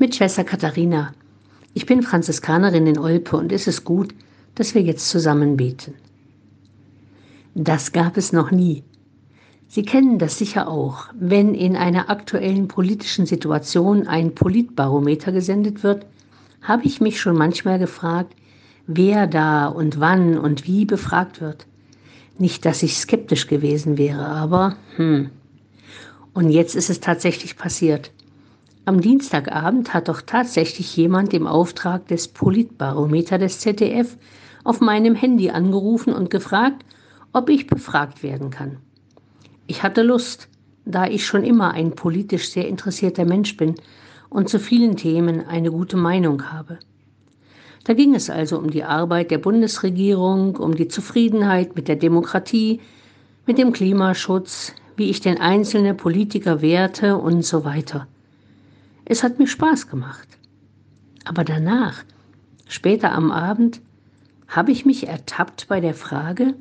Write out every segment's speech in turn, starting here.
Mit Schwester Katharina. Ich bin Franziskanerin in Olpe und es ist gut, dass wir jetzt zusammen beten. Das gab es noch nie. Sie kennen das sicher auch, wenn in einer aktuellen politischen Situation ein Politbarometer gesendet wird, habe ich mich schon manchmal gefragt, wer da und wann und wie befragt wird. Nicht, dass ich skeptisch gewesen wäre, aber hm. Und jetzt ist es tatsächlich passiert. Am Dienstagabend hat doch tatsächlich jemand im Auftrag des Politbarometer des ZDF auf meinem Handy angerufen und gefragt, ob ich befragt werden kann. Ich hatte Lust, da ich schon immer ein politisch sehr interessierter Mensch bin und zu vielen Themen eine gute Meinung habe. Da ging es also um die Arbeit der Bundesregierung, um die Zufriedenheit mit der Demokratie, mit dem Klimaschutz, wie ich den einzelnen Politiker werte und so weiter. Es hat mir Spaß gemacht. Aber danach, später am Abend, habe ich mich ertappt bei der Frage,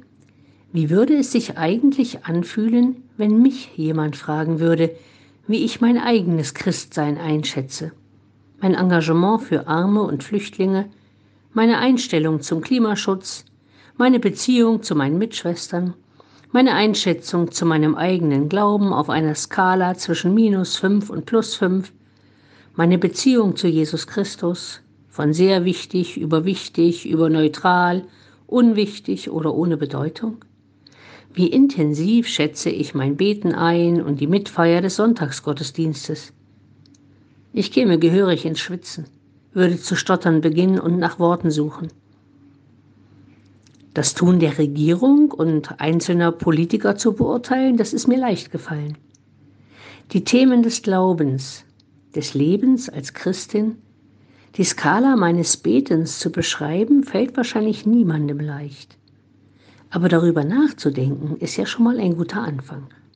wie würde es sich eigentlich anfühlen, wenn mich jemand fragen würde, wie ich mein eigenes Christsein einschätze, mein Engagement für Arme und Flüchtlinge, meine Einstellung zum Klimaschutz, meine Beziehung zu meinen Mitschwestern, meine Einschätzung zu meinem eigenen Glauben auf einer Skala zwischen minus fünf und plus fünf, meine Beziehung zu Jesus Christus, von sehr wichtig über wichtig, über neutral, unwichtig oder ohne Bedeutung? Wie intensiv schätze ich mein Beten ein und die Mitfeier des Sonntagsgottesdienstes? Ich käme gehörig ins Schwitzen, würde zu stottern beginnen und nach Worten suchen. Das Tun der Regierung und einzelner Politiker zu beurteilen, das ist mir leicht gefallen. Die Themen des Glaubens, des Lebens als Christin, die Skala meines Betens zu beschreiben, fällt wahrscheinlich niemandem leicht. Aber darüber nachzudenken, ist ja schon mal ein guter Anfang.